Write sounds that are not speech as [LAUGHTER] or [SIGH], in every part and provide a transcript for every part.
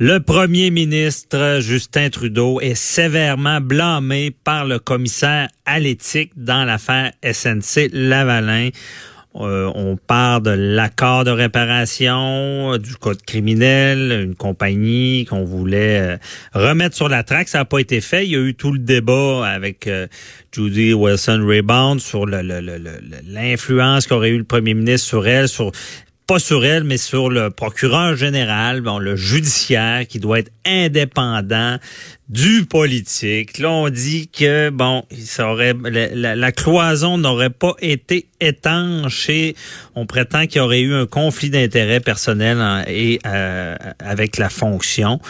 Le premier ministre Justin Trudeau est sévèrement blâmé par le commissaire à l'éthique dans l'affaire SNC Lavalin. Euh, on parle de l'accord de réparation, du code criminel, une compagnie qu'on voulait euh, remettre sur la traque. Ça n'a pas été fait. Il y a eu tout le débat avec euh, Judy Wilson-Raybound sur l'influence qu'aurait eu le premier ministre sur elle, sur pas sur elle, mais sur le procureur général, bon, le judiciaire qui doit être indépendant du politique. Là, on dit que bon, ça aurait la, cloison n'aurait pas été étanche et on prétend qu'il y aurait eu un conflit d'intérêts personnel et euh, avec la fonction.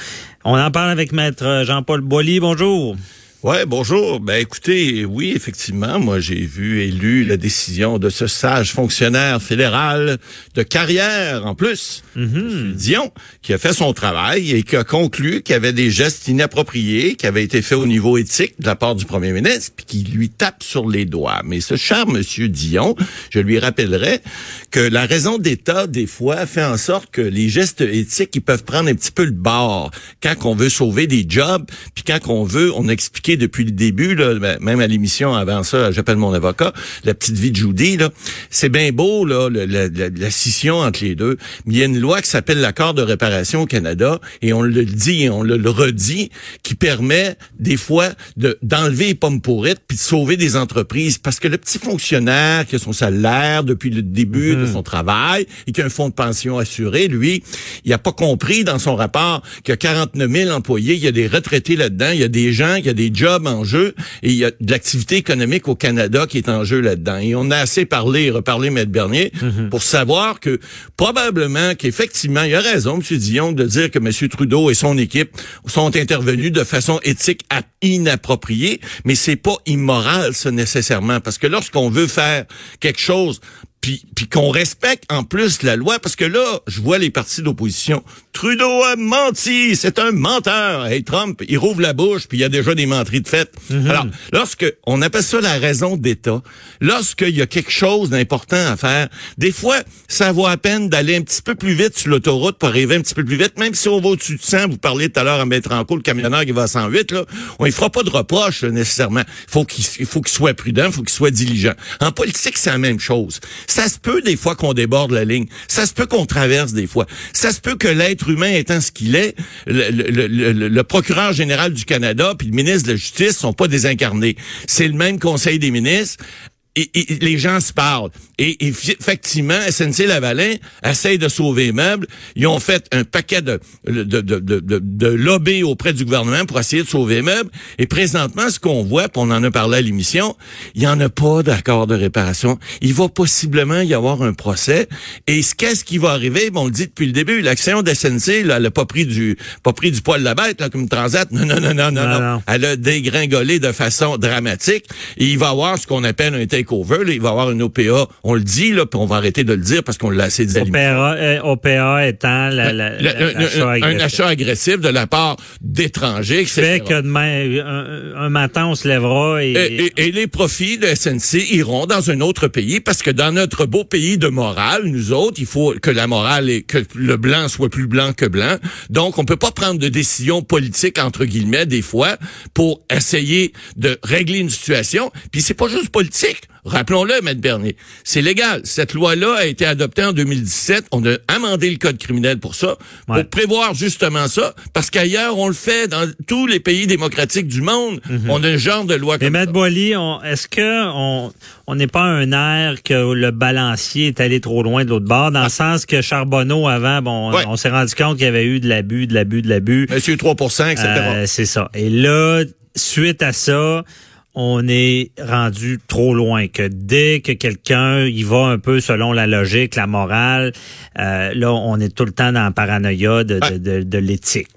On en parle avec maître Jean-Paul Boilly. Bonjour. Ouais, bonjour. Ben écoutez, oui, effectivement, moi j'ai vu et lu la décision de ce sage fonctionnaire fédéral de carrière en plus, mm Dion, qui a fait son travail et qui a conclu qu'il y avait des gestes inappropriés qui avaient été faits au niveau éthique de la part du premier ministre, puis qui lui tape sur les doigts. Mais ce cher monsieur Dion, je lui rappellerai que la raison d'État, des fois, fait en sorte que les gestes éthiques, ils peuvent prendre un petit peu le bord quand on veut sauver des jobs, puis quand on veut, on depuis le début, là, ben, même à l'émission avant ça, j'appelle mon avocat, la petite vie de Judy, là, c'est bien beau là, la, scission entre les deux, mais il y a une loi qui s'appelle l'accord de réparation au Canada, et on le dit et on le, redit, qui permet des fois de d'enlever les pommes pourrites puis de sauver des entreprises, parce que le petit fonctionnaire qui a son salaire depuis le début de mm-hmm. son travail et qui a un fonds de pension assuré, lui, il a pas compris dans son rapport qu'il y a 49 000 employés, il y a des retraités là-dedans, il y a des gens, il y a des en jeu et il y a de l'activité économique au Canada qui est en jeu là-dedans. Et on a assez parlé et reparlé, Maître Bernier, mhm. pour savoir que probablement qu'effectivement, il y a raison, M. Dion, de dire que M. Trudeau et son équipe sont intervenus de façon éthique inappropriée, mais c'est pas immoral, ça, nécessairement, parce que lorsqu'on veut faire quelque chose puis, qu'on respecte en plus la loi, parce que là, je vois les partis d'opposition. Trudeau a menti, c'est un menteur. Hey, Trump, il rouvre la bouche, puis il y a déjà des menteries de fait. Mhm. Alors, lorsque on appelle ça la raison d'État, lorsqu'il y a quelque chose d'important à faire, des fois, ça vaut à peine d'aller un petit peu plus vite sur l'autoroute pour arriver un petit peu plus vite, même si on va au-dessus de 100, vous parliez tout à l'heure à mettre en cours le camionneur qui va à 108, là, on ne fera pas de reproche nécessairement. Faut il faut qu'il soit prudent, il faut qu'il soit diligent. En politique, c'est la même chose. Ça se peut des fois qu'on déborde la ligne. Ça se peut qu'on traverse des fois. Ça se peut que l'être humain étant ce qu'il est, le, procureur général du Canada puis le ministre de la Justice sont pas désincarnés. C'est le même conseil des ministres et, les gens se parlent. Et, effectivement, SNC Lavalin essaye de sauver les meubles. Ils ont fait un paquet de, de, de, de, de lobby auprès du gouvernement pour essayer de sauver les meubles. Et présentement, ce qu'on voit, puis on en a parlé à l'émission, il n'y en a pas d'accord de réparation. Il va possiblement y avoir un procès. Et qu'est-ce qui va arriver? Bon, on le dit depuis le début, l'action de SNC, là, elle n'a pas pris du pas pris du poil de la bête, là, comme Transat. Non, non, non, non, non, non. Elle a dégringolé de façon dramatique. Et il va y avoir ce qu'on appelle un il va y avoir une OPA. On le dit, là, puis on va arrêter de le dire parce qu'on l'a assez dit. OPA, OPA étant la, la, un, achat agressif de la part d'étrangers, etc. Fait que demain, un, matin, on se lèvera et... Et, les profits de SNC iront dans un autre pays parce que dans notre beau pays de morale, nous autres, il faut que la morale et que le blanc soit plus blanc que blanc. Donc, on peut pas prendre de décisions politiques, entre guillemets, des fois, pour essayer de régler une situation. Puis c'est pas juste politique. Rappelons-le, Maître Bernier. C'est légal. Cette loi-là a été adoptée en 2017. On a amendé le code criminel pour ça, pour prévoir justement ça, parce qu'ailleurs, on le fait dans tous les pays démocratiques du monde. Mhm. On a un genre de loi comme Mais, Maître Boily, est-ce que on n'est pas un air que le balancier est allé trop loin de l'autre bord, dans le ah. sens que Charbonneau, avant, bon, on s'est rendu compte qu'il y avait eu de l'abus, de l'abus, de l'abus. Monsieur 3% etc. Euh, c'est ça. Et là, suite à ça, on est rendu trop loin, que dès que quelqu'un y va un peu selon la logique, la morale, euh, là, on est tout le temps dans la paranoïa de, de, de, l'éthique.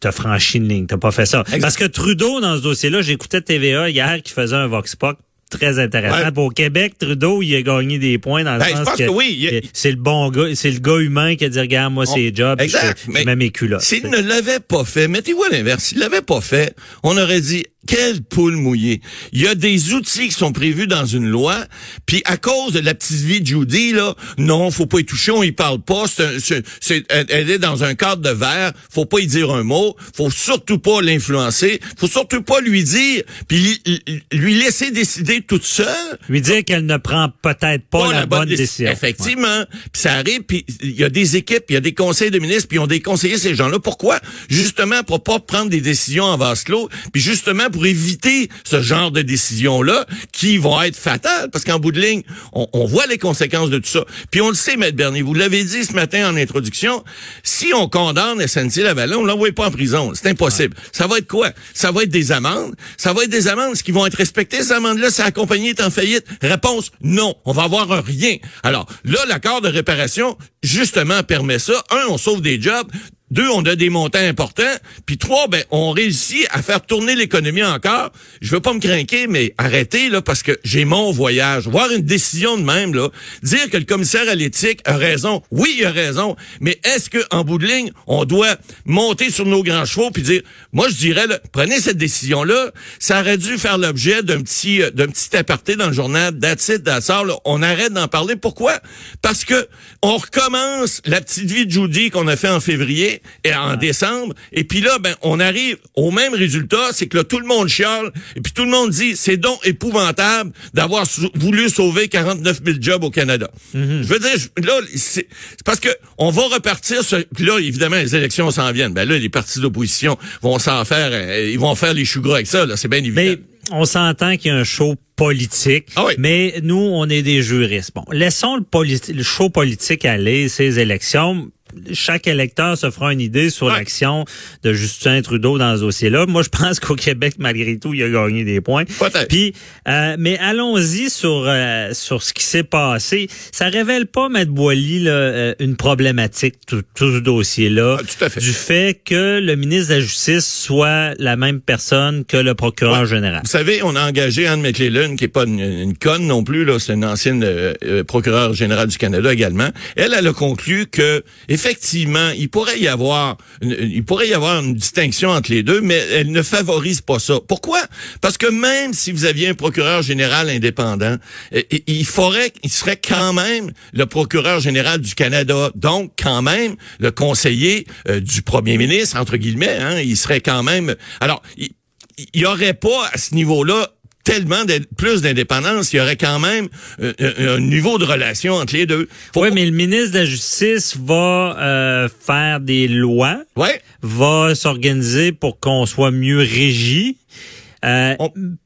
T'as franchi une ligne, t'as pas fait ça. Parce que Trudeau, dans ce dossier-là, j'écoutais TVA hier qui faisait un Vox Pop très intéressant. Pour Québec, Trudeau, il a gagné des points dans le ben, sens que, oui, c'est le bon gars, c'est le gars humain qui a dit regarde moi c'est job, je, mets mes culottes. S'il ne l'avait pas fait, mettez-vous à l'inverse, s'il l'avait pas fait, on aurait dit quelle poule mouillée. Il y a des outils qui sont prévus dans une loi, puis à cause de la petite vie de Judy, là, non, faut pas y toucher, on y parle pas, c'est, c'est, elle est dans un cadre de verre, faut pas y dire un mot, faut surtout pas l'influencer, faut surtout pas lui dire, puis lui laisser décider toute seule. Lui dire qu'elle ne prend peut-être pas, la, bonne, décision. Effectivement. Puis ça arrive, puis il y a des équipes, il y a des conseils de ministres, puis ils ont des conseillers, ces gens-là. Pourquoi? Justement, pour pas prendre des décisions en vase clos, puis justement pour éviter ce genre de décisions-là qui vont être fatales, parce qu'en bout de ligne, on, voit les conséquences de tout ça. Puis on le sait, Maître Bernier, vous l'avez dit ce matin en introduction, si on condamne SNC-Lavalin, on l'envoie pas en prison. C'est impossible. Ça va être quoi? Ça va être des amendes. Ça va être des amendes qui vont être respectées. Ces amendes-là, si la compagnie est en faillite, réponse, non. On va avoir un rien. Alors, là, l'accord de réparation, justement, permet ça. Un, on sauve des jobs. Deux, on a des montants importants. Puis trois, ben, on réussit à faire tourner l'économie encore. Je veux pas me craquer, mais arrêtez, là, parce que j'ai mon voyage. Voir une décision de même, là. Dire que le commissaire à l'éthique a raison. Oui, il a raison. Mais est-ce que, en bout de ligne, on doit monter sur nos grands chevaux puis dire, moi, je dirais, là, prenez cette décision-là. Ça aurait dû faire l'objet d'un petit, euh, d'un petit aparté dans le journal That's it, On arrête d'en parler. Pourquoi? Parce que on recommence la petite vie de Judy qu'on a fait en février et en décembre. Et puis là, ben, on arrive au même résultat, c'est que là, tout le monde chiale, et puis tout le monde dit, c'est donc épouvantable d'avoir voulu sauver 49 000 jobs au Canada. Mhm. Je veux dire, là, c'est parce que on va repartir sur, puis là, évidemment, les élections s'en viennent. Ben là, les partis d'opposition vont s'en faire, euh, ils vont faire les choux gras avec ça, là, c'est bien évident. Mais on s'entend qu'il y a un show politique, ah mais nous, on est des juristes. Bon, laissons le, le show politique aller, ces élections chaque électeur se fera une idée sur l'action de Justin Trudeau dans ce dossier-là. Moi, je pense [LAUGHS] qu'au Québec, malgré tout, il a gagné des points. Puis, euh, mais allons-y sur euh, sur ce qui s'est passé. Ça révèle pas, Maître Boily, là, euh, une problématique tout, ce dossier-là, ah, du fait que le ministre de la Justice soit la même personne que le procureur général. Vous savez, on a engagé Anne McLellan, qui est pas une, conne non plus, là, c'est une ancienne procureure générale du Canada également. Elle, elle a conclu que effectivement, il pourrait y avoir, une, il pourrait y avoir une distinction entre les deux, mais elle ne favorise pas ça. Pourquoi? Parce que même si vous aviez un procureur général indépendant, il faudrait, il serait quand même le procureur général du Canada, donc quand même le conseiller euh, du premier ministre entre guillemets. Hein, il serait quand même. Alors, il, il y aurait pas à ce niveau-là tellement plus d'indépendance, il y aurait quand même euh, un, niveau de relation entre les deux. Oui, mais le ministre de la Justice va euh, faire des lois, ouais. va s'organiser pour qu'on soit mieux régi. Euh,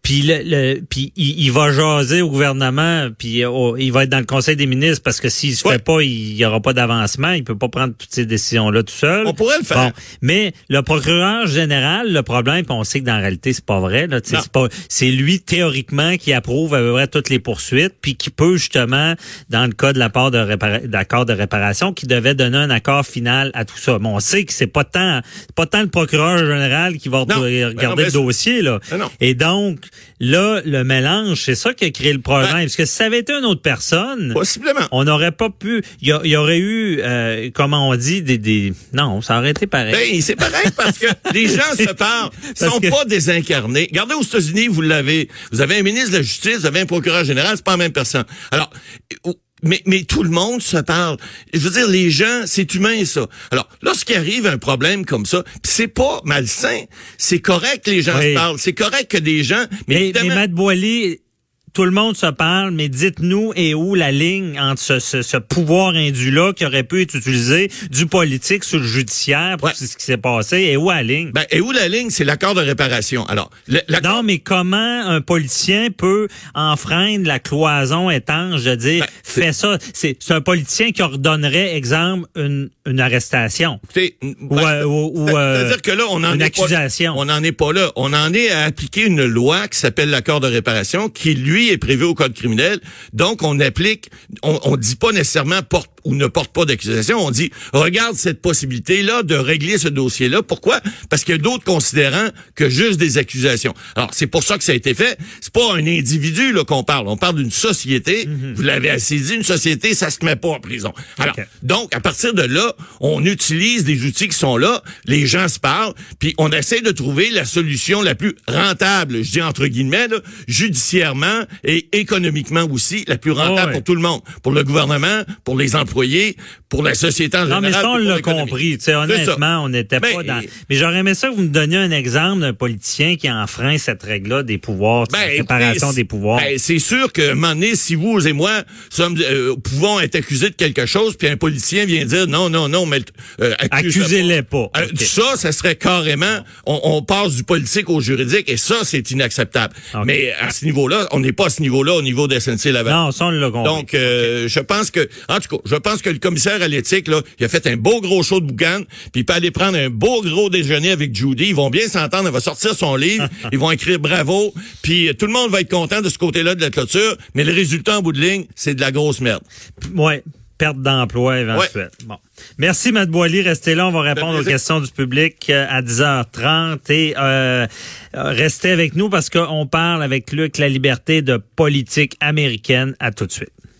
puis le, puis il, va jaser au gouvernement, puis euh, il va être dans le Conseil des ministres parce que s'il se fait pas, il y aura pas d'avancement. Il peut pas prendre toutes ces décisions là tout seul. On pourrait le faire. mais le procureur général, le problème, on sait que dans la réalité c'est pas vrai. Là, c'est pas, c'est lui théoriquement qui approuve à peu près toutes les poursuites, puis qui peut justement, dans le cas de la part de d'accord de réparation, qui devait donner un accord final à tout ça. Mais on sait que c'est pas tant, pas tant le procureur général qui va regarder ben le dossier là. Ben et donc, là, le mélange, c'est ça qui a créé le problème. Parce que si ça avait été une autre personne, possiblement, on n'aurait pas pu. Il y, aurait eu, euh, comment on dit, des, des, non, ça aurait été pareil. Ben, c'est pareil parce que [LAUGHS] les gens se parlent, [LAUGHS] sont pas désincarnés. Regardez aux États-Unis, vous l'avez, vous avez un ministre de la Justice, vous avez un procureur général, c'est pas la même personne. Alors mais, mais tout le monde se parle. Je veux dire, les gens, c'est humain, ça. Alors, lorsqu'il arrive un problème comme ça, c'est pas malsain, c'est correct que les gens se parlent, c'est correct que des gens... Mais, mais, mais Matt tout le monde se parle, mais dites-nous et où la ligne entre ce, ce, ce pouvoir indu-là qui aurait pu être utilisé du politique sur le judiciaire pour ce qui s'est passé, et où la ligne? Ben, et où la ligne, c'est l'accord de réparation. Alors, Non, mais comment un politicien peut enfreindre la cloison étanche de dire, ben, fais ça? C'est un politicien qui ordonnerait, exemple, une, une arrestation. Écoutez, ou, ben, euh, ou, euh, dire que là, on en une est accusation. Pas, on n'en est pas là. On en est à appliquer une loi qui s'appelle l'accord de réparation qui, lui, est prévu au code criminel. Donc, on applique, on, on dit pas nécessairement porte ou ne porte pas d'accusation. On dit, regarde cette possibilité-là de régler ce dossier-là. Pourquoi? Parce qu'il y a d'autres considérants que juste des accusations. Alors, c'est pour ça que ça a été fait. C'est pas un individu là qu'on parle. On parle d'une société. Mhm. Vous l'avez assez dit, une société, ça se met pas en prison. Alors, donc, à partir de là, on utilise des outils qui sont là, les gens se parlent, puis on essaie de trouver la solution la plus rentable, je dis entre guillemets, là, judiciairement et économiquement aussi, la plus rentable Oh, ouais. pour tout le monde, pour le gouvernement, pour les employés, pour la société en Non, général. mais ça, on l'a compris. Honnêtement, on n'était Ben, pas dans... Mais j'aurais aimé ça que vous me donniez un exemple d'un politicien qui enfreint cette règle-là des pouvoirs, Ben, la séparation écoutez, des pouvoirs. ben, c'est sûr que, un moment donné, si vous et moi sommes, euh, pouvons être accusés de quelque chose, puis un politicien vient dire non, non, non, mais euh, accuse- Accusez-les pas. Euh. Ça, ça serait carrément, on, on passe du politique au juridique, et ça, c'est inacceptable. Mais à ce niveau-là, on n'est pas à ce niveau-là au niveau de SNC Lavalin. Non, ça, on l'a compris. Donc, euh, je pense que, en tout cas, je pense que le commissaire à l'éthique, là, il a fait un beau gros show de boucan, puis il peut aller prendre un beau gros déjeuner avec Judy. Ils vont bien s'entendre. Elle va sortir son livre. [LAUGHS] ils vont écrire bravo. Puis euh, tout le monde va être content de ce côté-là de la clôture. Mais le résultat en bout de ligne, c'est de la grosse merde. Ouais, perte d'emploi éventuelle. Bon. Merci, Matt Boily. Restez là. On va répondre aux questions du public euh, à 10h30. Et euh, restez avec nous parce qu'on parle avec Luc La Liberté de politique américaine. À tout de suite.